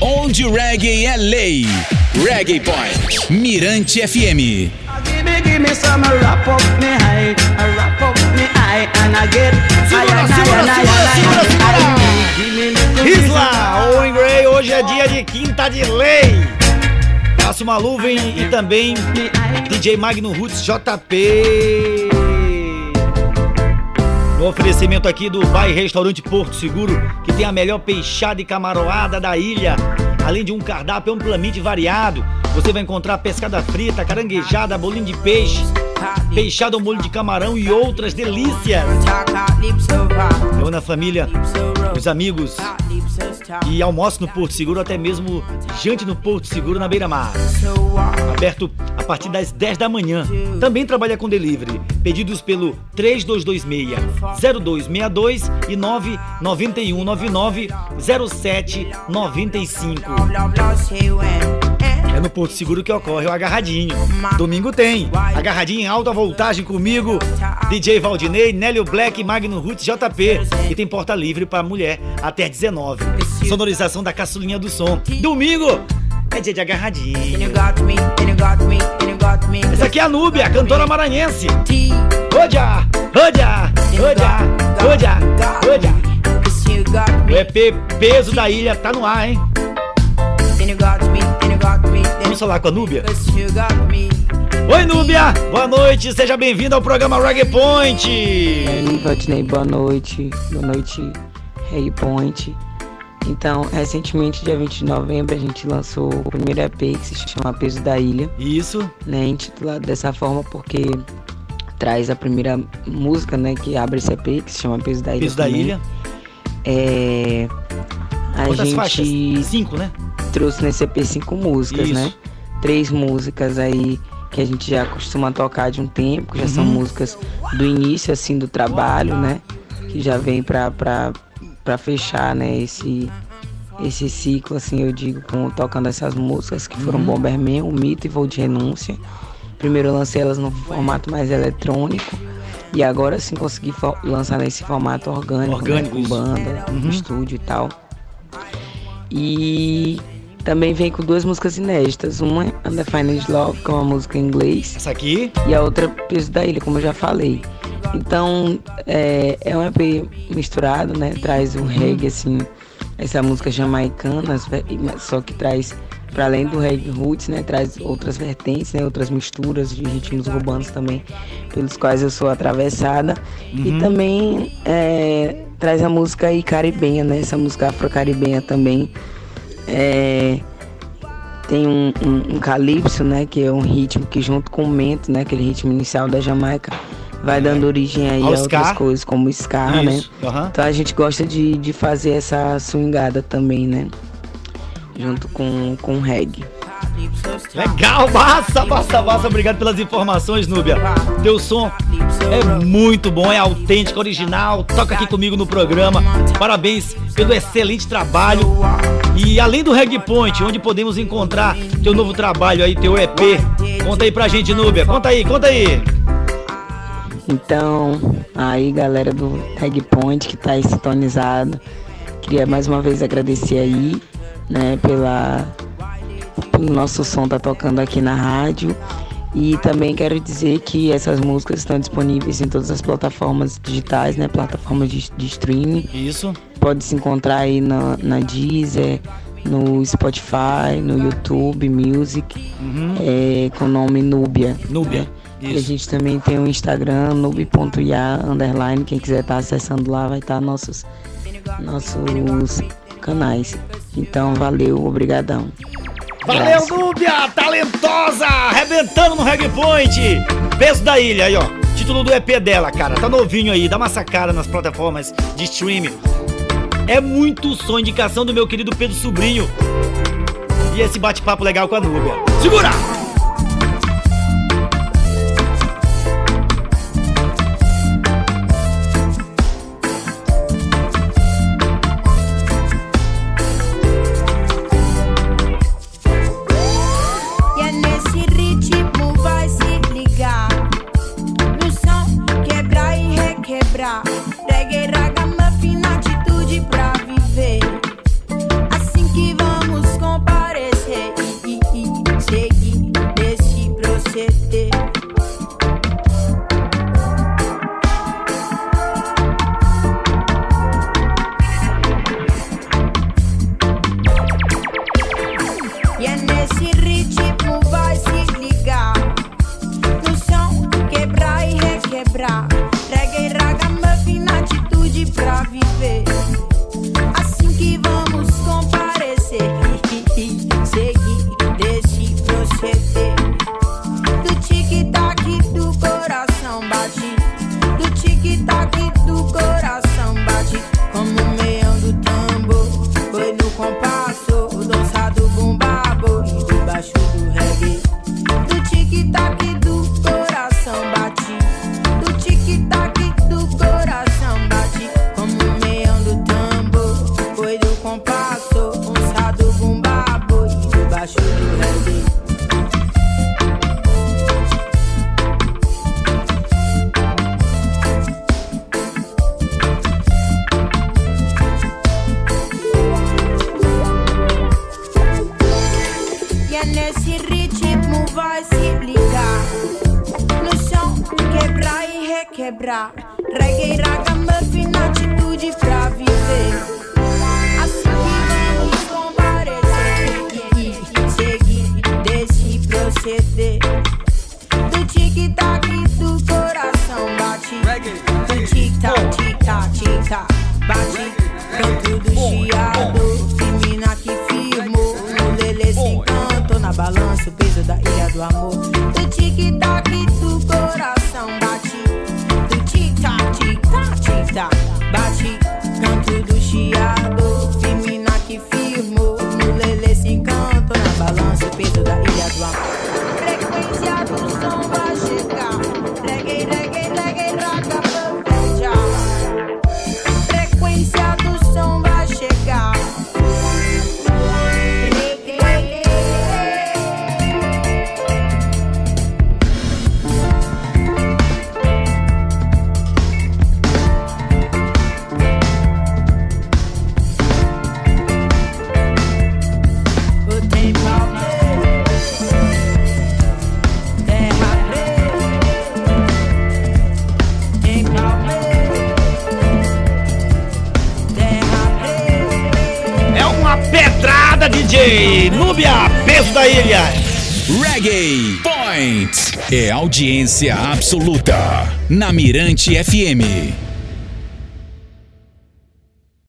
Onde o reggae é lei. Reggae Point. Mirante FM. Isla, Owen Gray, hoje é dia de quinta de lei. Cássio Maluven e também DJ Magno Roots JP. Oferecimento aqui do Bai Restaurante Porto Seguro, que tem a melhor peixada e camaroada da ilha. Além de um cardápio amplamente variado, você vai encontrar pescada frita, caranguejada, bolinho de peixe, peixada ao molho de camarão e outras delícias. Reúna a família, os amigos e almoce no Porto Seguro, até mesmo jante no Porto Seguro na beira-mar. Aberto a partir das 10 da manhã. Também trabalha com delivery. Pedidos pelo 3226-0262 e 99199-0795. É no Porto Seguro que ocorre o agarradinho. Domingo tem. Agarradinho em alta voltagem comigo, DJ Valdinei, Nélio Black, Magno Roots JP. E tem porta livre para mulher até 19. Sonorização da caçulinha do som. Domingo é dia de agarradinho. Essa aqui é a Núbia, cantora maranhense. Odia, odia, odia, odia, odia. O EP Peso da Ilha tá no ar, hein? Vamos falar com a Núbia? Oi, Núbia! Boa noite, seja bem-vindo ao programa Reggae Point! E aí, Valdinei, boa noite. Boa noite, Rei Point. Então, recentemente, dia 20 de novembro, a gente lançou o primeiro EP que se chama Peso da Ilha, Isso, né? Intitulado dessa forma porque traz a primeira música, né? Que abre esse EP, que se chama Peso da Ilha. Peso da também. Ilha. É. A Quantas gente faixas? Cinco, né? Trouxe nesse EP cinco músicas, Isso. né? Três músicas aí que a gente já costuma tocar de um tempo, que já são Uhum. músicas do início, assim, do trabalho, né? Que já vem pra, pra, pra fechar, né? Esse, esse ciclo, assim, eu digo, com, tocando essas músicas que foram Uhum. Bomberman, O Mito e Voo de Renúncia. Primeiro eu lancei elas no formato mais eletrônico. E agora sim consegui lançar nesse formato orgânico, Orgânico, né, com banda, Uhum. com estúdio e tal. E também vem com duas músicas inéditas. Uma é Undefined Love, que é uma música em inglês, Essa aqui, e a outra Peso da Ilha, como eu já falei. Então é, é um EP misturado, né? Traz um reggae, assim, essa música jamaicana, só que traz, para além do reggae roots, né? Traz outras vertentes, né? Outras misturas de ritmos urbanos também, pelos quais eu sou atravessada. E também é, traz a música aí caribenha, né? Essa música afro-caribenha também. É, tem um, um, um calypso, né? Que é um ritmo que junto com o mento, né? Aquele ritmo inicial da Jamaica, vai dando origem aí Ao a outras ska. coisas, como o ska, né? isso. Aham. Então a gente gosta de, de fazer essa swingada também, né? Junto com, com o reggae. Legal, massa, massa, massa. Obrigado pelas informações, Núbia. Teu som é muito bom, é autêntico, original. Toca aqui comigo no programa. Parabéns pelo excelente trabalho. E além do Reggae Point, onde podemos encontrar teu novo trabalho aí, teu EP. Conta aí pra gente, Núbia. Conta aí, conta aí. Então, aí galera do Reg Point que tá sintonizado, queria mais uma vez agradecer aí, né, pela nosso som tá tocando aqui na rádio. E também quero dizer que essas músicas estão disponíveis em todas as plataformas digitais, né, plataformas de, de streaming. Isso. Pode se encontrar aí na, na Deezer, no Spotify, no YouTube Music, é, com o nome Núbia. Núbia. né? E a Isso. gente também tem o Instagram, nube.ia, underline, quem quiser estar acessando lá vai estar nossos, nossos canais. Então, valeu, obrigadão. Valeu. Núbia! Talentosa! Arrebentando no Reggae Point! Peso da ilha aí, ó. Título do EP dela, cara. Tá novinho aí, dá uma sacada nas plataformas de streaming. É muito som, indicação do meu querido Pedro Sobrinho. E esse bate-papo legal com a Núbia. Segura! cobrar. Regueira, muffin, atitude pra viver. Assim que vamos comparecer, seguir desse proceder. Do tic-tac do coração bate. Do tic-tac, tic-tac, tic-tac, bate. Dentro do chiado. DJ Núbia Peso da Ilha. Reggae Point é audiência absoluta na Mirante FM.